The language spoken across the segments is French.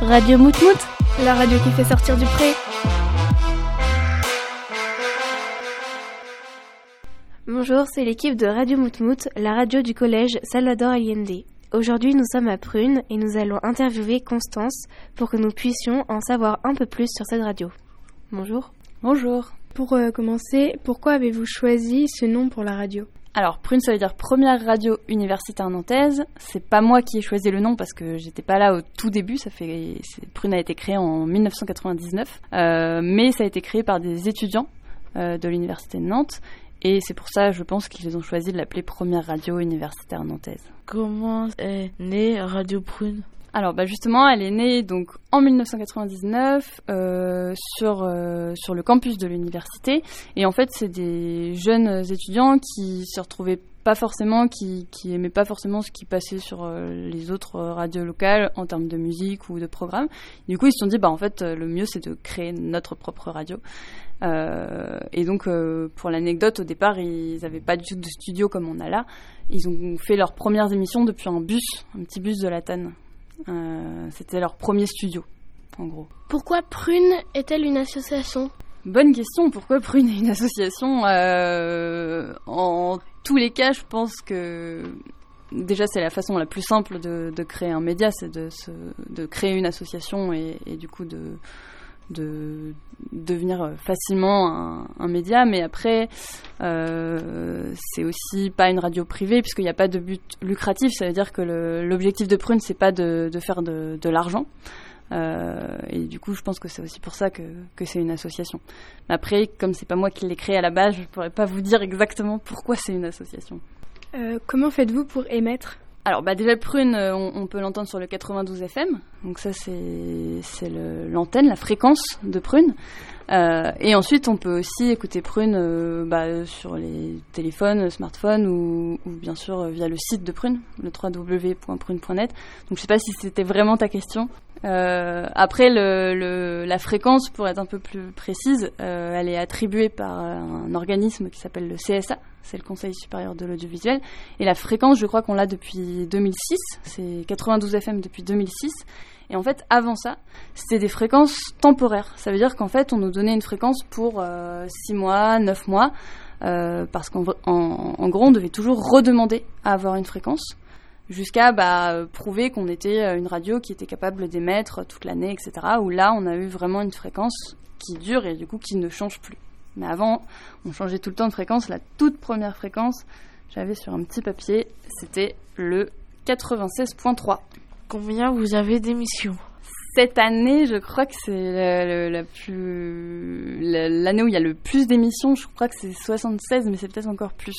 Radio Moutmout, la radio qui fait sortir du pré. Bonjour, c'est l'équipe de Radio Moutmout, la radio du collège Salvador Allende. Aujourd'hui, nous sommes à Prune et nous allons interviewer Constance pour que nous puissions en savoir un peu plus sur cette radio. Bonjour. Bonjour. Pour euh, commencer, pourquoi avez-vous choisi ce nom pour la radio? Alors, Prune, ça veut dire première radio universitaire nantaise. C'est pas moi qui ai choisi le nom parce que j'étais pas là au tout début. Ça fait, Prune a été créée en 1999, euh, mais ça a été créé par des étudiants euh, de l'université de Nantes. Et c'est pour ça, je pense qu'ils ont choisi de l'appeler première radio universitaire nantaise. Comment est née Radio Prune? Alors bah justement, elle est née donc en 1999 euh, sur euh, sur le campus de l'université et en fait c'est des jeunes étudiants qui se retrouvaient pas forcément, qui qui aimaient pas forcément ce qui passait sur euh, les autres radios locales en termes de musique ou de programme. Du coup ils se sont dit bah en fait le mieux c'est de créer notre propre radio. et donc pour l'anecdote au départ ils n'avaient pas du tout de studio comme on a là. Ils ont fait leurs premières émissions depuis un bus, un petit bus de la Tanne. Euh, c'était leur premier studio, en gros. Pourquoi Prune est-elle une association? Bonne question, pourquoi Prune est une association? Euh, En tous les cas, je pense que déjà c'est la façon la plus simple de, créer un média, c'est de, de, créer une association et, du coup de, de devenir facilement un, média, mais après, euh, c'est aussi pas une radio privée puisqu'il n'y a pas de but lucratif. Ça veut dire que l'objectif de Prune, c'est pas de, faire de, l'argent. Euh, et du coup, je pense que c'est aussi pour ça que, c'est une association. Après, comme c'est pas moi qui l'ai créé à la base, je pourrais pas vous dire exactement pourquoi c'est une association. Euh, comment faites-vous pour émettre alors bah déjà Prune, euh, on, peut l'entendre sur le 92 FM, donc ça c'est l'antenne, la fréquence de Prune. Euh, et ensuite on peut aussi écouter Prune euh, bah, sur les téléphones, smartphones ou, bien sûr via le site de Prune, le www.prune.net. Donc je sais pas si c'était vraiment ta question. Euh, après, la fréquence, pour être un peu plus précise, euh, elle est attribuée par un organisme qui s'appelle le CSA, c'est le Conseil supérieur de l'audiovisuel. Et la fréquence, je crois qu'on l'a depuis 2006, c'est 92 FM depuis 2006. Et en fait, avant ça, c'était des fréquences temporaires. Ça veut dire qu'en fait, on nous donnait une fréquence pour 6 euh, mois, 9 mois, parce qu'en en gros, on devait toujours redemander à avoir une fréquence jusqu'à bah, prouver qu'on était euh, une radio qui était capable d'émettre toute l'année, etc. Où là, on a eu vraiment une fréquence qui dure et du coup qui ne change plus. Mais avant, on changeait tout le temps de fréquence. La toute première fréquence, j'avais sur un petit papier, c'était le 96.3. Combien vous avez d'émissions cette année, je crois que c'est la, plus l'année où il y a le plus d'émissions. Je crois que c'est 76, mais c'est peut-être encore plus.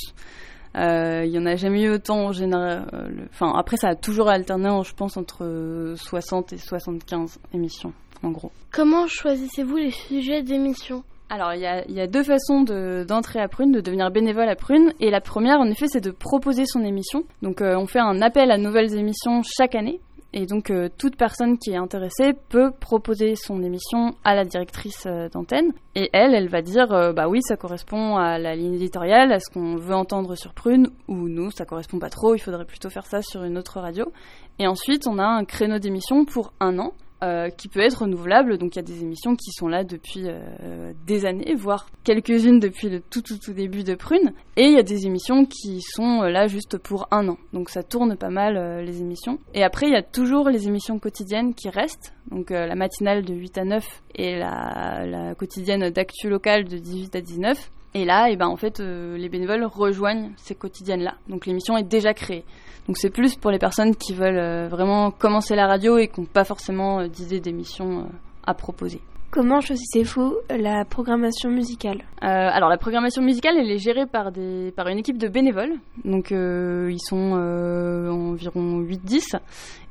Euh, il y en a jamais eu autant en général. Euh, enfin, après, ça a toujours alterné, je pense, entre 60 et 75 émissions, en gros. Comment choisissez-vous les sujets d'émissions? Alors, il y, a, y a, deux façons d'entrer à Prune, de devenir bénévole à Prune. Et la première, en effet, c'est de proposer son émission. Donc, euh, on fait un appel à nouvelles émissions chaque année. Et donc, euh, toute personne qui est intéressée peut proposer son émission à la directrice euh, d'antenne. Et elle, elle va dire euh, bah oui, ça correspond à la ligne éditoriale, à ce qu'on veut entendre sur Prune, ou nous, ça correspond pas trop, il faudrait plutôt faire ça sur une autre radio. Et ensuite, on a un créneau d'émission pour un an. Euh, qui peut être renouvelable. Donc il y a des émissions qui sont là depuis euh, des années, voire quelques-unes depuis le tout tout tout début de Prune. Et il y a des émissions qui sont euh, là juste pour un an. Donc ça tourne pas mal les émissions. Et après il y a toujours les émissions quotidiennes qui restent. Donc la matinale de 8 à 9 et la, la quotidienne d'actu locale de 18 à 19. Et là, et eh ben, en fait, les bénévoles rejoignent ces quotidiennes-là. Donc l'émission est déjà créée. Donc c'est plus pour les personnes qui veulent euh, vraiment commencer la radio et qui n'ont pas forcément euh, d'idées d'émissions euh, à proposer. Comment choisissez-vous la programmation musicale? Alors la programmation musicale, elle est gérée par, des, par une équipe de bénévoles. Donc ils sont environ 8-10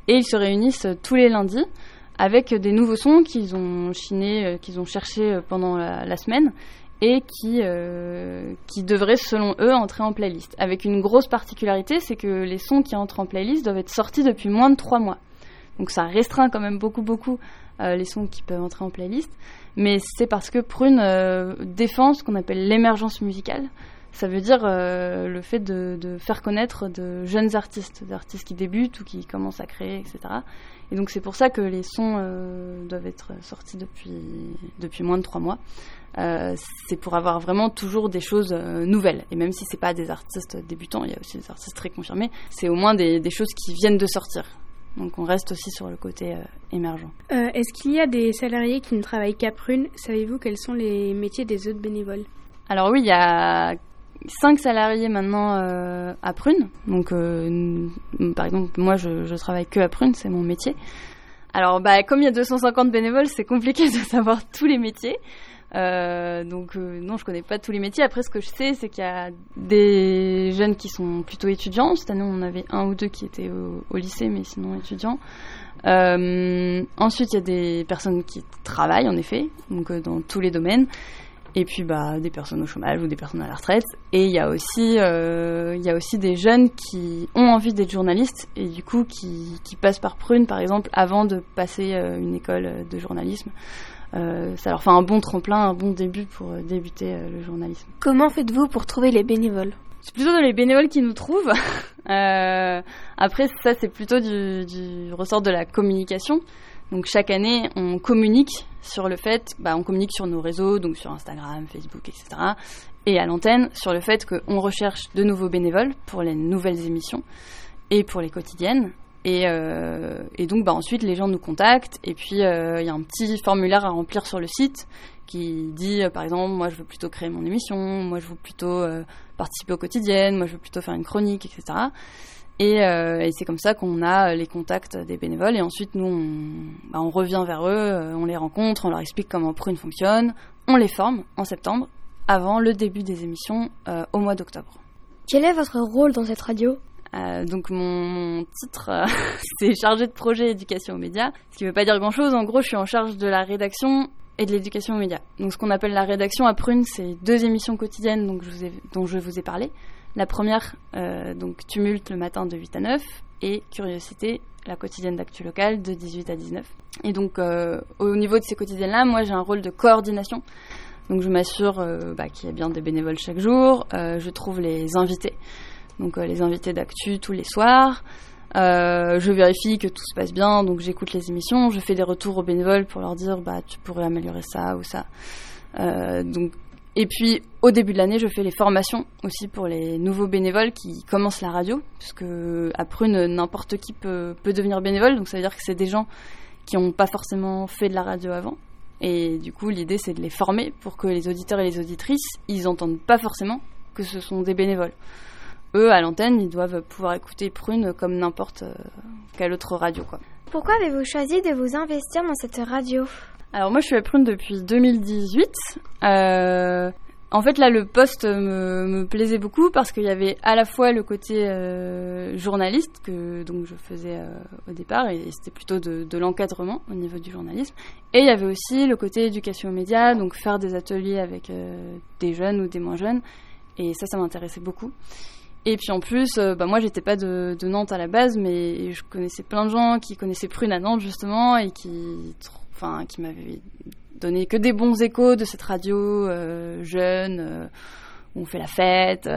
et ils se réunissent tous les lundis avec des nouveaux sons qu'ils ont chinés, qu'ils ont cherchés pendant la semaine et qui, euh, qui devraient, selon eux, entrer en playlist. Avec une grosse particularité, c'est que les sons qui entrent en playlist doivent être sortis depuis moins de trois mois. Donc ça restreint quand même beaucoup, beaucoup euh, les sons qui peuvent entrer en playlist. Mais c'est parce que Prune euh, défend ce qu'on appelle l'émergence musicale. Ça veut dire le fait de, de, faire connaître de jeunes artistes, d'artistes qui débutent ou qui commencent à créer, etc. Et donc c'est pour ça que les sons doivent être sortis depuis, depuis moins de trois mois. Euh, c'est pour avoir vraiment toujours des choses euh, nouvelles. Et même si c'est pas des artistes débutants, il y a aussi des artistes très confirmés, c'est au moins des, choses qui viennent de sortir. Donc on reste aussi sur le côté euh, émergent. Est-ce qu'il y a des salariés qui ne travaillent qu'à Prune? Savez-vous quels sont les métiers des autres bénévoles? Alors oui, il y a cinq salariés maintenant à Prune. Donc par exemple, moi je, travaille que à Prune, c'est mon métier. Alors bah, comme il y a 250 bénévoles, c'est compliqué de savoir tous les métiers. Euh, donc euh, non, je connais pas tous les métiers. Après, ce que je sais, c'est qu'il y a des jeunes qui sont plutôt étudiants. Cette année, on avait un ou deux qui étaient au, lycée, mais sinon étudiants. Euh, ensuite, il y a des personnes qui travaillent, en effet, donc dans tous les domaines. Et puis, bah, des personnes au chômage ou des personnes à la retraite. Et il y a aussi, il y a aussi des jeunes qui ont envie d'être journalistes et du coup qui, qui passent par Prune, par exemple, avant de passer une école de journalisme. Euh, ça leur fait un bon tremplin, un bon début pour euh, débuter euh, le journalisme. Comment faites-vous pour trouver les bénévoles? C'est plutôt les bénévoles qui nous trouvent. après, ça, c'est plutôt du, du, ressort de la communication. Donc chaque année, on communique sur le fait, bah, on communique sur nos réseaux, donc sur Instagram, Facebook, etc. Et à l'antenne, sur le fait qu'on recherche de nouveaux bénévoles pour les nouvelles émissions et pour les quotidiennes. Euh, et, donc, bah, ensuite, les gens nous contactent. Et puis, euh, il y a un petit formulaire à remplir sur le site qui dit, euh, par exemple, moi, je veux plutôt créer mon émission, moi, je veux plutôt participer au quotidien, moi, je veux plutôt faire une chronique, etc. Et, c'est comme ça qu'on a les contacts des bénévoles. Et ensuite, nous, on, bah, on revient vers eux, on les rencontre, on leur explique comment Prune fonctionne, on les forme en septembre, avant le début des émissions au mois d'octobre. Quel est votre rôle dans cette radio? Euh, donc mon, titre, euh, c'est chargé de projet éducation aux médias, ce qui ne veut pas dire grand-chose. En gros, je suis en charge de la rédaction et de l'éducation aux médias. Donc ce qu'on appelle la rédaction à Prune, c'est deux émissions quotidiennes donc je vous ai, dont je vous ai parlé. La première, euh, donc Tumulte le matin de 8 à 9 et Curiosité, la quotidienne d'actu locale de 18 à 19. Et donc au niveau de ces quotidiennes-là, moi j'ai un rôle de coordination. Donc je m'assure bah, qu'il y a bien des bénévoles chaque jour, je trouve les invités donc euh, les invités d'actu tous les soirs. Euh, je vérifie que tout se passe bien, donc j'écoute les émissions, je fais des retours aux bénévoles pour leur dire bah tu pourrais améliorer ça ou ça. Euh, donc et puis au début de l'année, je fais les formations aussi pour les nouveaux bénévoles qui commencent la radio, puisque à Prune n'importe qui peut, peut devenir bénévole, donc ça veut dire que c'est des gens qui n'ont pas forcément fait de la radio avant. Et du coup, l'idée c'est de les former pour que les auditeurs et les auditrices, ils entendent pas forcément que ce sont des bénévoles eux, à l'antenne, ils doivent pouvoir écouter Prune comme n'importe euh, quelle autre radio. Quoi. Pourquoi avez-vous choisi de vous investir dans cette radio? Alors moi, je suis à Prune depuis 2018. Euh, en fait, là, le poste me, plaisait beaucoup parce qu'il y avait à la fois le côté euh, journaliste que donc je faisais au départ et c'était plutôt de, de l'encadrement au niveau du journalisme, et il y avait aussi le côté éducation aux médias, donc faire des ateliers avec des jeunes ou des moins jeunes, et ça, ça m'intéressait beaucoup. Et puis en plus, euh, bah moi j'étais pas de, Nantes à la base, mais je connaissais plein de gens qui connaissaient Prune à Nantes justement et qui, enfin, qui m'avaient donné que des bons échos de cette radio euh, jeune euh, où on fait la fête,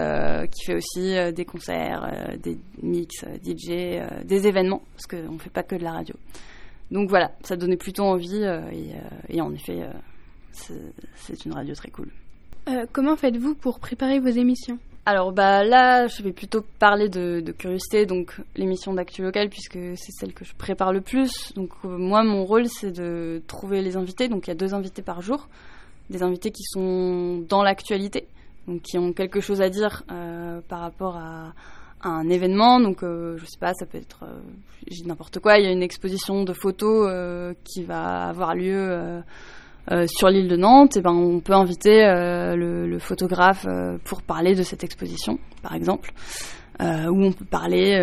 qui fait aussi des concerts, des mix, DJ, des événements parce qu'on fait pas que de la radio. Donc voilà, ça donnait plutôt envie et, en effet, c'est une radio très cool. comment faites-vous pour préparer vos émissions? Alors bah là, je vais plutôt parler de, curiosité, donc l'émission d'actu locale, puisque c'est celle que je prépare le plus. Donc euh, moi, mon rôle, c'est de trouver les invités. Donc il y a deux invités par jour, des invités qui sont dans l'actualité, donc qui ont quelque chose à dire euh, par rapport à, un événement. Donc euh, je sais pas, ça peut être n'importe quoi. Il y a une exposition de photos qui va avoir lieu euh, sur l'île de Nantes, eh ben, on peut inviter euh, le, photographe euh, pour parler de cette exposition, par exemple. ou on peut parler,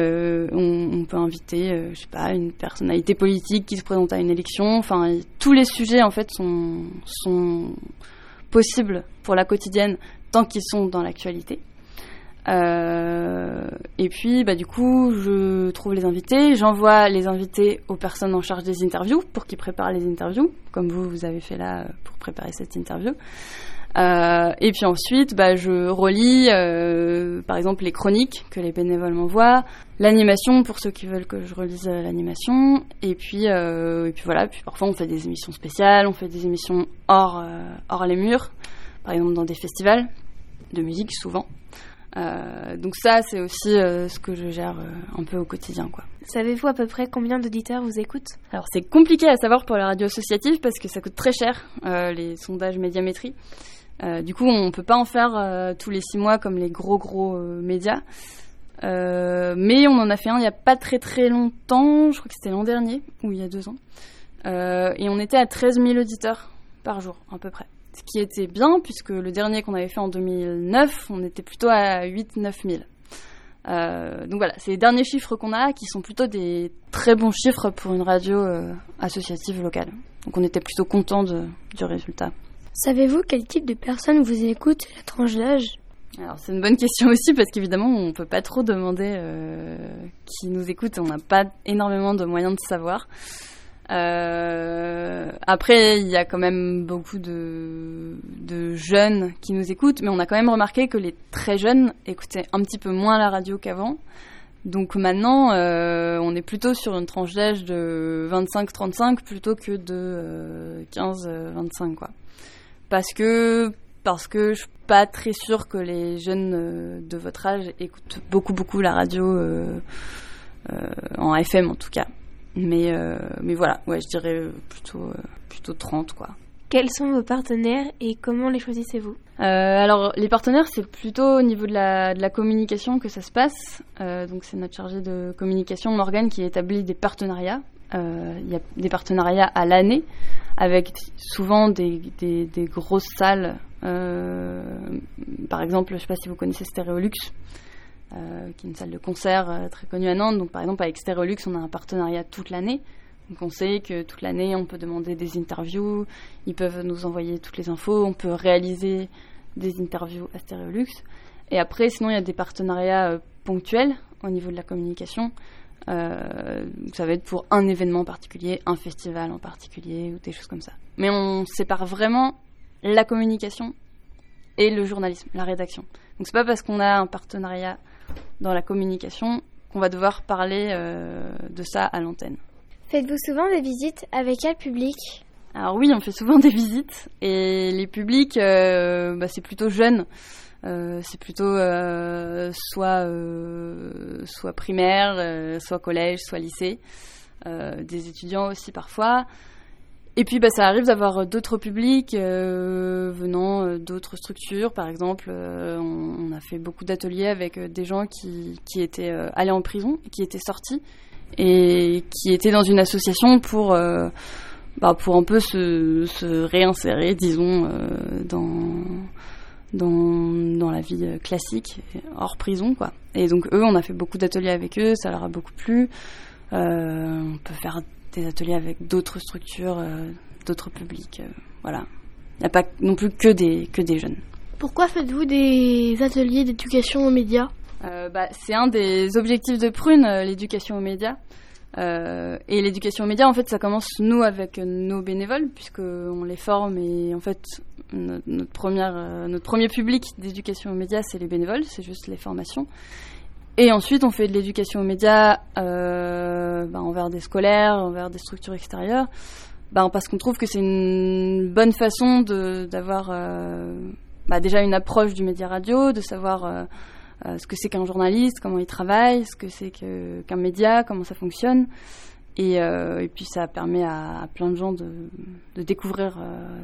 on, peut inviter, je sais pas, une personnalité politique qui se présente à une élection. Enfin, tous les sujets en fait sont, sont possibles pour la quotidienne tant qu'ils sont dans l'actualité. Euh, et puis, bah, du coup, je trouve les invités, j'envoie les invités aux personnes en charge des interviews pour qu'ils préparent les interviews, comme vous, vous avez fait là pour préparer cette interview. Euh, et puis ensuite, bah, je relis, euh, par exemple, les chroniques que les bénévoles m'envoient, l'animation pour ceux qui veulent que je relise euh, l'animation, et puis euh, et puis voilà. Puis parfois, on fait des émissions spéciales, on fait des émissions hors euh, hors les murs, par exemple dans des festivals de musique souvent. Euh, donc ça, c'est aussi euh, ce que je gère euh, un peu au quotidien, quoi. Savez-vous à peu près combien d'auditeurs vous écoutent? Alors c'est compliqué à savoir pour la radio associative parce que ça coûte très cher les sondages médiamétrie. Euh, du coup, on peut pas en faire euh, tous les six mois comme les gros gros euh, médias. Mais on en a fait un il y a pas très très longtemps, je crois que c'était l'an dernier ou il y a deux ans. Et on était à 13 000 auditeurs par jour à peu près. Ce qui était bien puisque le dernier qu'on avait fait en 2009, on était plutôt à 8-9 000. Euh, donc voilà, c'est les derniers chiffres qu'on a qui sont plutôt des très bons chiffres pour une radio euh, associative locale. Donc on était plutôt content du résultat. Savez-vous quel type de personnes vous écoutent et la tranche d'âge Alors c'est une bonne question aussi parce qu'évidemment on peut pas trop demander euh, qui nous écoute, on n'a pas énormément de moyens de savoir. Euh, après, il y a quand même beaucoup de, jeunes qui nous écoutent, mais on a quand même remarqué que les très jeunes écoutaient un petit peu moins la radio qu'avant. Donc maintenant, euh, on est plutôt sur une tranche d'âge de 25-35 plutôt que de euh, 15-25, quoi. Parce que parce que je suis pas très sûre que les jeunes euh, de votre âge écoutent beaucoup beaucoup la radio euh, euh, en FM en tout cas. Mais, euh, mais voilà, ouais, je dirais plutôt, euh, plutôt 30, quoi. Quels sont vos partenaires et comment les choisissez-vous? Euh, alors, les partenaires, c'est plutôt au niveau de la, de la communication que ça se passe. Euh, donc, c'est notre chargé de communication, Morgane, qui établit des partenariats. Euh, Il y a des partenariats à l'année avec souvent des, des, des grosses salles. Par exemple, je sais pas si vous connaissez Stéréolux. Euh, qui est une salle de concert euh, très connue à Nantes. Donc, par exemple, avec Stéréolux, on a un partenariat toute l'année. Donc, on sait que toute l'année, on peut demander des interviews, ils peuvent nous envoyer toutes les infos, on peut réaliser des interviews à Stéréolux. Et après, sinon, il y a des partenariats euh, ponctuels au niveau de la communication. Ça va être pour un événement particulier, un festival en particulier, ou des choses comme ça. Mais on sépare vraiment la communication et le journalisme, la rédaction. Donc c'est pas parce qu'on a un partenariat dans la communication qu'on va devoir parler euh, de ça à l'antenne. Faites-vous souvent des visites avec quel public? Alors oui, on fait souvent des visites et les publics, euh, bah, c'est plutôt jeune. Euh, c'est plutôt euh, soit soit primaire, soit collège, soit lycée, des étudiants aussi parfois. Et puis bah, ça arrive d'avoir d'autres publics euh, venant euh, d'autres structures. Par exemple, euh, on, a fait beaucoup d'ateliers avec euh, des gens qui, qui étaient euh, allés en prison, qui étaient sortis et qui étaient dans une association pour euh, bah, pour un peu se, se réinsérer, disons, euh, dans, dans, dans la vie euh, classique, hors prison, quoi. Et donc, eux, on a fait beaucoup d'ateliers avec eux, ça leur a beaucoup plu. Euh, on peut faire des ateliers avec d'autres structures, euh, d'autres publics, euh, voilà. Il n'y a pas non plus que des, que des jeunes. Pourquoi faites-vous des ateliers d'éducation aux médias? Euh, bah, c'est un des objectifs de Prune, euh, l'éducation aux médias. Euh, et l'éducation aux médias, en fait, ça commence nous avec nos bénévoles, puisqu'on les forme et en fait, notre, notre première, euh, notre premier public d'éducation aux médias, c'est les bénévoles, c'est juste les formations. Et ensuite, on fait de l'éducation aux médias euh, bah, envers des scolaires, envers des structures extérieures, bah, parce qu'on trouve que c'est une bonne façon d'avoir euh, bah, déjà une approche du média radio, de savoir euh, ce que c'est qu'un journaliste, comment il travaille, ce que c'est qu'un média, comment ça fonctionne. Et, puis ça permet à, plein de gens de, découvrir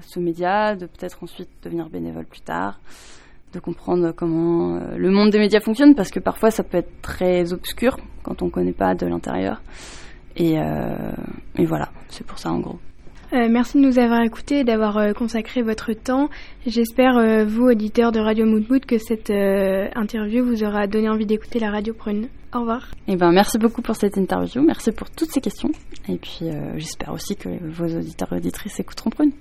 ce média, de peut-être ensuite devenir bénévole plus tard, de comprendre comment euh, le monde des médias fonctionne, parce que parfois ça peut être très obscur quand on ne connaît pas de l'intérieur. Et, euh, et voilà, c'est pour ça en gros. Euh, merci de nous avoir écoutés et d'avoir euh, consacré votre temps. J'espère, euh, vous, auditeurs de Radio Moutmout, que cette interview vous aura donné envie d'écouter la radio Prune. Au revoir. Et ben merci beaucoup pour cette interview, merci pour toutes ces questions, et puis j'espère aussi que vos auditeurs et auditrices écouteront Prune.